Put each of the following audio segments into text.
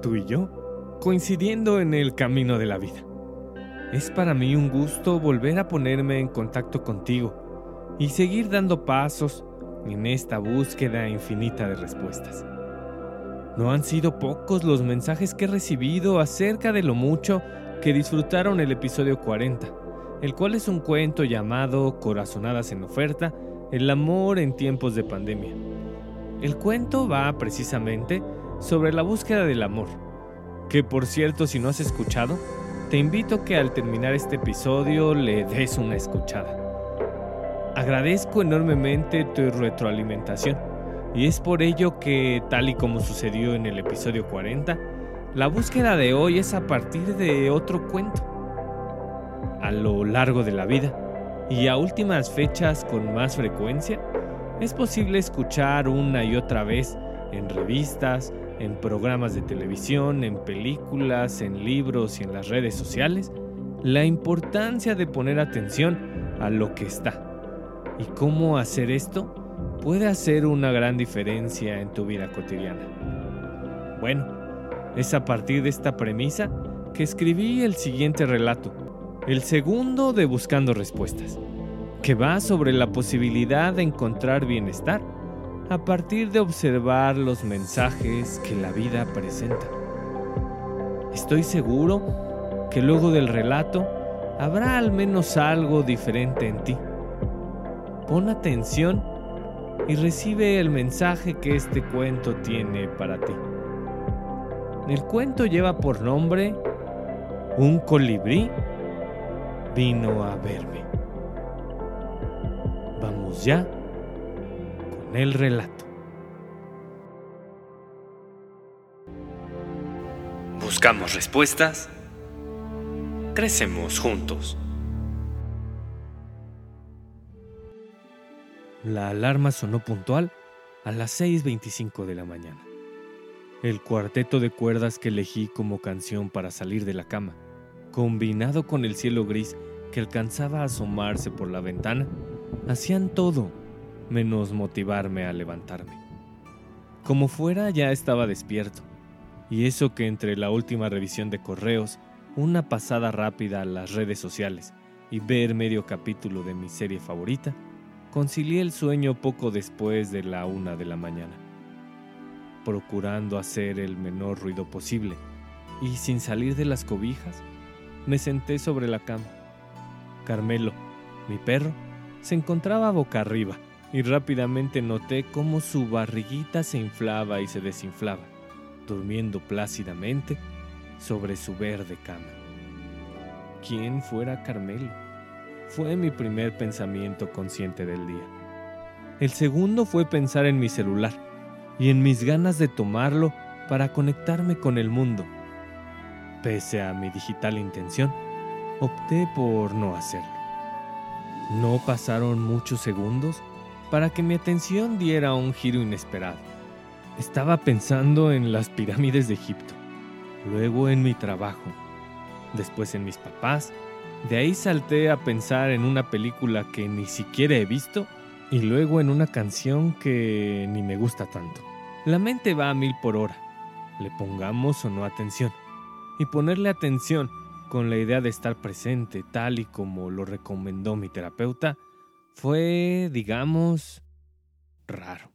tú y yo, coincidiendo en el camino de la vida. Es para mí un gusto volver a ponerme en contacto contigo y seguir dando pasos en esta búsqueda infinita de respuestas. No han sido pocos los mensajes que he recibido acerca de lo mucho que disfrutaron el episodio 40, el cual es un cuento llamado Corazonadas en oferta, el amor en tiempos de pandemia. El cuento va precisamente sobre la búsqueda del amor, que por cierto si no has escuchado, te invito que al terminar este episodio le des una escuchada. Agradezco enormemente tu retroalimentación y es por ello que, tal y como sucedió en el episodio 40, la búsqueda de hoy es a partir de otro cuento. A lo largo de la vida y a últimas fechas con más frecuencia, es posible escuchar una y otra vez en revistas, en programas de televisión, en películas, en libros y en las redes sociales, la importancia de poner atención a lo que está. Y cómo hacer esto puede hacer una gran diferencia en tu vida cotidiana. Bueno, es a partir de esta premisa que escribí el siguiente relato, el segundo de Buscando Respuestas, que va sobre la posibilidad de encontrar bienestar a partir de observar los mensajes que la vida presenta. Estoy seguro que luego del relato habrá al menos algo diferente en ti. Pon atención y recibe el mensaje que este cuento tiene para ti. El cuento lleva por nombre Un colibrí vino a verme. Vamos ya el relato. Buscamos respuestas. Crecemos juntos. La alarma sonó puntual a las 6.25 de la mañana. El cuarteto de cuerdas que elegí como canción para salir de la cama, combinado con el cielo gris que alcanzaba a asomarse por la ventana, hacían todo menos motivarme a levantarme. Como fuera ya estaba despierto, y eso que entre la última revisión de correos, una pasada rápida a las redes sociales y ver medio capítulo de mi serie favorita, concilié el sueño poco después de la una de la mañana, procurando hacer el menor ruido posible, y sin salir de las cobijas, me senté sobre la cama. Carmelo, mi perro, se encontraba boca arriba, y rápidamente noté cómo su barriguita se inflaba y se desinflaba, durmiendo plácidamente sobre su verde cama. ¿Quién fuera Carmelo? Fue mi primer pensamiento consciente del día. El segundo fue pensar en mi celular y en mis ganas de tomarlo para conectarme con el mundo. Pese a mi digital intención, opté por no hacerlo. No pasaron muchos segundos para que mi atención diera un giro inesperado. Estaba pensando en las pirámides de Egipto, luego en mi trabajo, después en mis papás, de ahí salté a pensar en una película que ni siquiera he visto y luego en una canción que ni me gusta tanto. La mente va a mil por hora, le pongamos o no atención. Y ponerle atención con la idea de estar presente tal y como lo recomendó mi terapeuta fue, digamos, raro.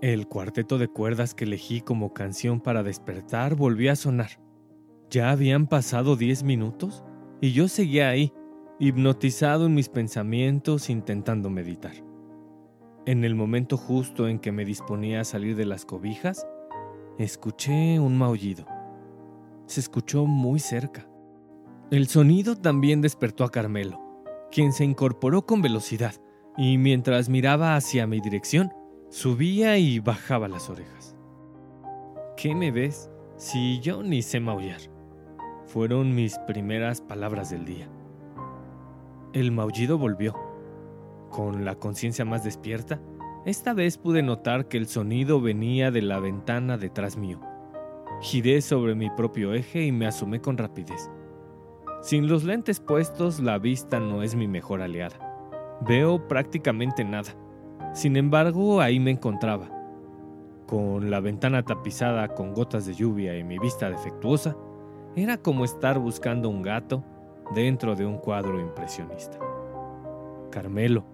El cuarteto de cuerdas que elegí como canción para despertar volvió a sonar. Ya habían pasado diez minutos y yo seguía ahí, hipnotizado en mis pensamientos intentando meditar. En el momento justo en que me disponía a salir de las cobijas, escuché un maullido. Se escuchó muy cerca. El sonido también despertó a Carmelo, quien se incorporó con velocidad y mientras miraba hacia mi dirección, subía y bajaba las orejas. ¿Qué me ves si yo ni sé maullar? Fueron mis primeras palabras del día. El maullido volvió. Con la conciencia más despierta, esta vez pude notar que el sonido venía de la ventana detrás mío. Giré sobre mi propio eje y me asomé con rapidez. Sin los lentes puestos, la vista no es mi mejor aliada. Veo prácticamente nada. Sin embargo, ahí me encontraba. Con la ventana tapizada con gotas de lluvia y mi vista defectuosa, era como estar buscando un gato dentro de un cuadro impresionista. Carmelo,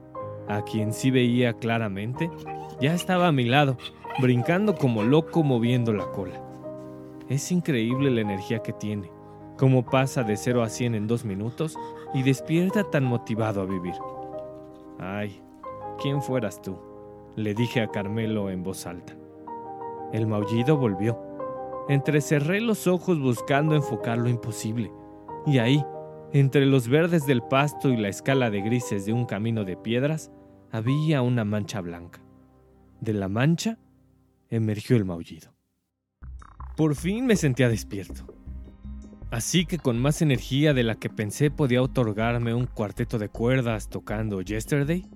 a quien sí veía claramente, ya estaba a mi lado, brincando como loco moviendo la cola. Es increíble la energía que tiene cómo pasa de 0 a 100 en dos minutos y despierta tan motivado a vivir. Ay, ¿quién fueras tú? le dije a Carmelo en voz alta. El maullido volvió. Entrecerré los ojos buscando enfocar lo imposible, y ahí, entre los verdes del pasto y la escala de grises de un camino de piedras, había una mancha blanca. De la mancha emergió el maullido. Por fin me sentía despierto. Así que con más energía de la que pensé podía otorgarme un cuarteto de cuerdas tocando Yesterday,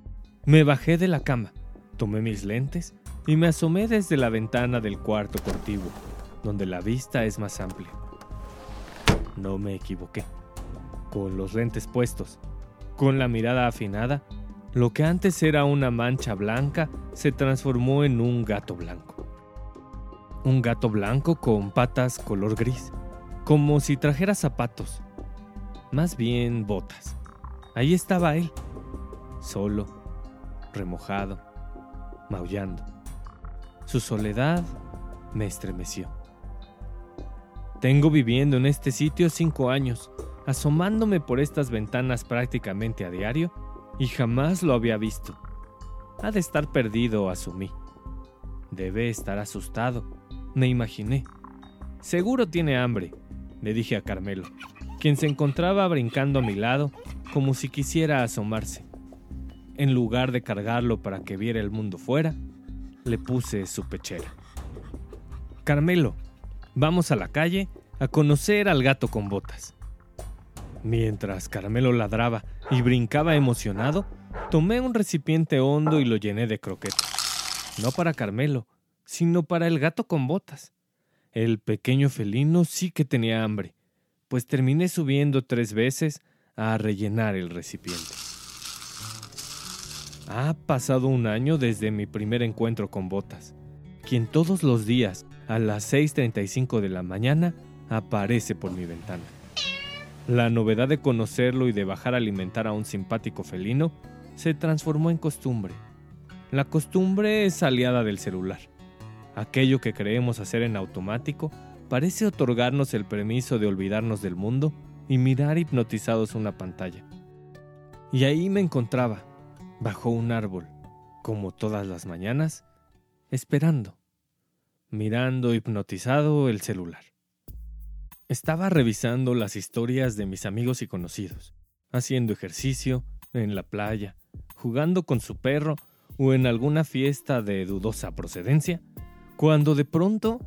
me bajé de la cama, tomé mis lentes y me asomé desde la ventana del cuarto contiguo, donde la vista es más amplia. No me equivoqué. Con los lentes puestos, con la mirada afinada, lo que antes era una mancha blanca se transformó en un gato blanco. Un gato blanco con patas color gris como si trajera zapatos, más bien botas. Ahí estaba él, solo, remojado, maullando. Su soledad me estremeció. Tengo viviendo en este sitio cinco años, asomándome por estas ventanas prácticamente a diario, y jamás lo había visto. Ha de estar perdido, asumí. Debe estar asustado, me imaginé. Seguro tiene hambre, le dije a Carmelo, quien se encontraba brincando a mi lado como si quisiera asomarse. En lugar de cargarlo para que viera el mundo fuera, le puse su pechera. Carmelo, vamos a la calle a conocer al gato con botas. Mientras Carmelo ladraba y brincaba emocionado, tomé un recipiente hondo y lo llené de croquetas. No para Carmelo, sino para el gato con botas. El pequeño felino sí que tenía hambre, pues terminé subiendo tres veces a rellenar el recipiente. Ha pasado un año desde mi primer encuentro con Botas, quien todos los días a las 6.35 de la mañana aparece por mi ventana. La novedad de conocerlo y de bajar a alimentar a un simpático felino se transformó en costumbre. La costumbre es aliada del celular. Aquello que creemos hacer en automático parece otorgarnos el permiso de olvidarnos del mundo y mirar hipnotizados una pantalla. Y ahí me encontraba, bajo un árbol, como todas las mañanas, esperando, mirando hipnotizado el celular. Estaba revisando las historias de mis amigos y conocidos, haciendo ejercicio, en la playa, jugando con su perro o en alguna fiesta de dudosa procedencia cuando de pronto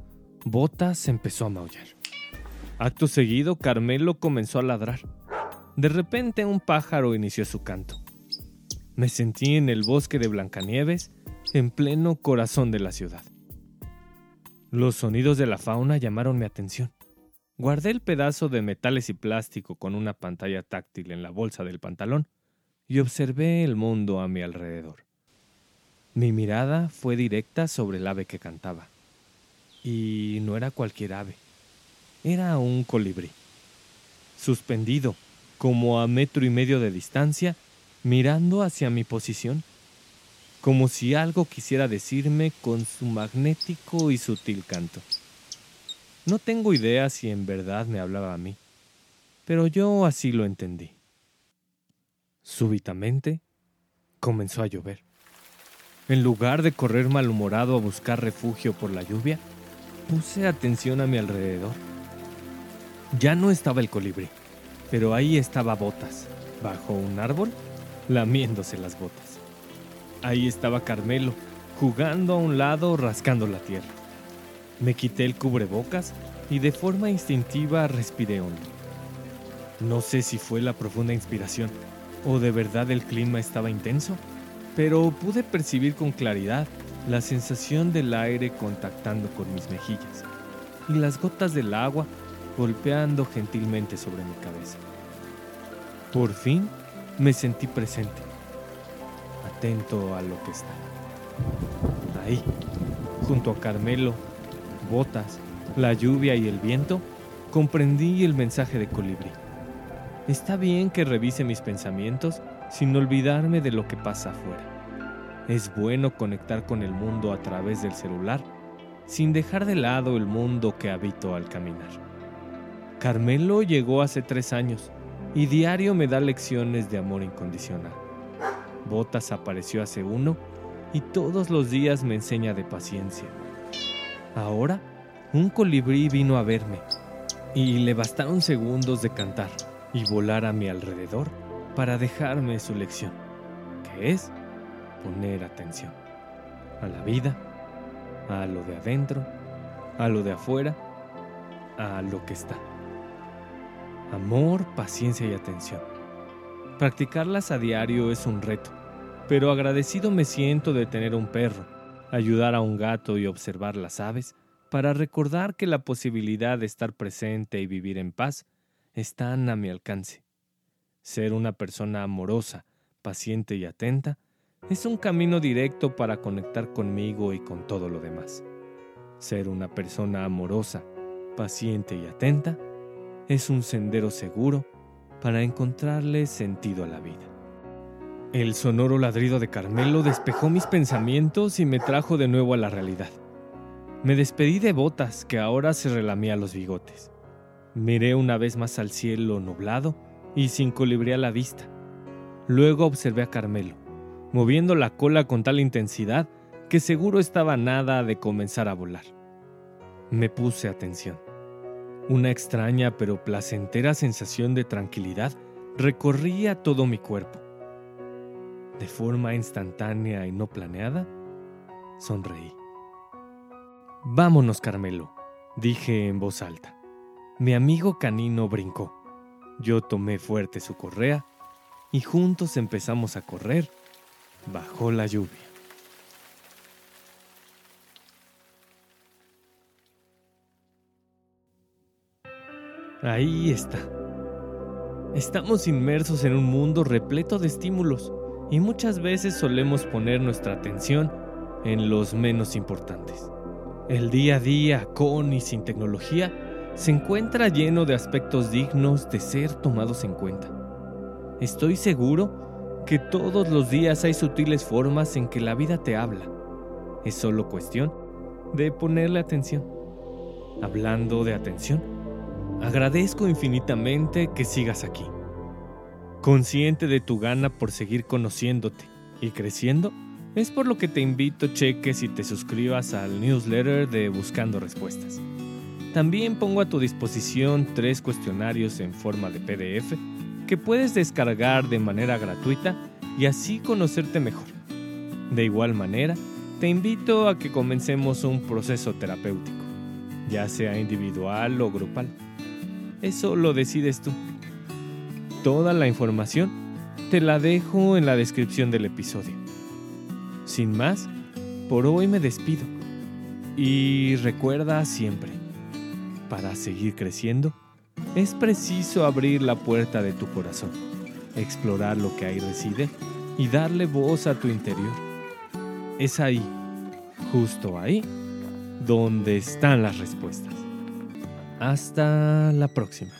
Botas empezó a maullar. Acto seguido, Carmelo comenzó a ladrar. De repente un pájaro inició su canto. Me sentí en el bosque de Blancanieves, en pleno corazón de la ciudad. Los sonidos de la fauna llamaron mi atención. Guardé el pedazo de metales y plástico con una pantalla táctil en la bolsa del pantalón y observé el mundo a mi alrededor. Mi mirada fue directa sobre el ave que cantaba. Y no era cualquier ave, era un colibrí. Suspendido, como a metro y medio de distancia, mirando hacia mi posición, como si algo quisiera decirme con su magnético y sutil canto. No tengo idea si en verdad me hablaba a mí. pero yo así lo entendí. Súbitamente comenzó a llover. En lugar de correr malhumorado a buscar refugio por la lluvia, puse atención a mi alrededor. Ya no estaba el colibrí, pero ahí estaba Botas, bajo un árbol, lamiéndose las botas. Ahí estaba Carmelo, jugando a un lado, rascando la tierra. Me quité el cubrebocas y de forma instintiva respiré hondo. No sé si fue la profunda inspiración o de verdad el clima estaba intenso, pero pude percibir con claridad la sensación del aire contactando con mis mejillas y las gotas del agua golpeando gentilmente sobre mi cabeza. Por fin me sentí presente, atento a lo que está. Ahí, junto a Carmelo, Botas, la lluvia y el viento, comprendí el mensaje de Colibrí. Está bien que revise mis pensamientos sin olvidarme de lo que pasa afuera. Es bueno conectar con el mundo a través del celular, sin dejar de lado el mundo que habito al caminar. Carmelo llegó hace tres años y diario me da lecciones de amor incondicional. Botas apareció hace uno y todos los días me enseña de paciencia. Ahora, un colibrí vino a verme y le bastaron segundos de cantar y volar a mi alrededor para dejarme su lección, que es poner atención a la vida, a lo de adentro, a lo de afuera, a lo que está. Amor, paciencia y atención. Practicarlas a diario es un reto, pero agradecido me siento de tener un perro, ayudar a un gato y observar las aves para recordar que la posibilidad de estar presente y vivir en paz están a mi alcance. Ser una persona amorosa, paciente y atenta es un camino directo para conectar conmigo y con todo lo demás. Ser una persona amorosa, paciente y atenta es un sendero seguro para encontrarle sentido a la vida. El sonoro ladrido de Carmelo despejó mis pensamientos y me trajo de nuevo a la realidad. Me despedí de Botas, que ahora se relamía los bigotes. Miré una vez más al cielo nublado y sin colibrí a la vista. Luego observé a Carmelo, moviendo la cola con tal intensidad que seguro estaba nada de comenzar a volar. Me puse atención. Una extraña pero placentera sensación de tranquilidad recorría todo mi cuerpo. De forma instantánea y no planeada, sonreí. Vámonos, Carmelo, dije en voz alta. Mi amigo canino brincó. Yo tomé fuerte su correa y juntos empezamos a correr bajo la lluvia. Ahí está. Estamos inmersos en un mundo repleto de estímulos y muchas veces solemos poner nuestra atención en los menos importantes. El día a día, con y sin tecnología, se encuentra lleno de aspectos dignos de ser tomados en cuenta. Estoy seguro que todos los días hay sutiles formas en que la vida te habla. Es solo cuestión de ponerle atención. Hablando de atención, agradezco infinitamente que sigas aquí. Consciente de tu gana por seguir conociéndote y creciendo, es por lo que te invito cheques y te suscribas al newsletter de Buscando Respuestas. También pongo a tu disposición tres cuestionarios en forma de PDF que puedes descargar de manera gratuita y así conocerte mejor. De igual manera, te invito a que comencemos un proceso terapéutico, ya sea individual o grupal. Eso lo decides tú. Toda la información te la dejo en la descripción del episodio. Sin más, por hoy me despido. Y recuerda siempre, para seguir creciendo, es preciso abrir la puerta de tu corazón, explorar lo que ahí reside y darle voz a tu interior. Es ahí, justo ahí, donde están las respuestas. Hasta la próxima.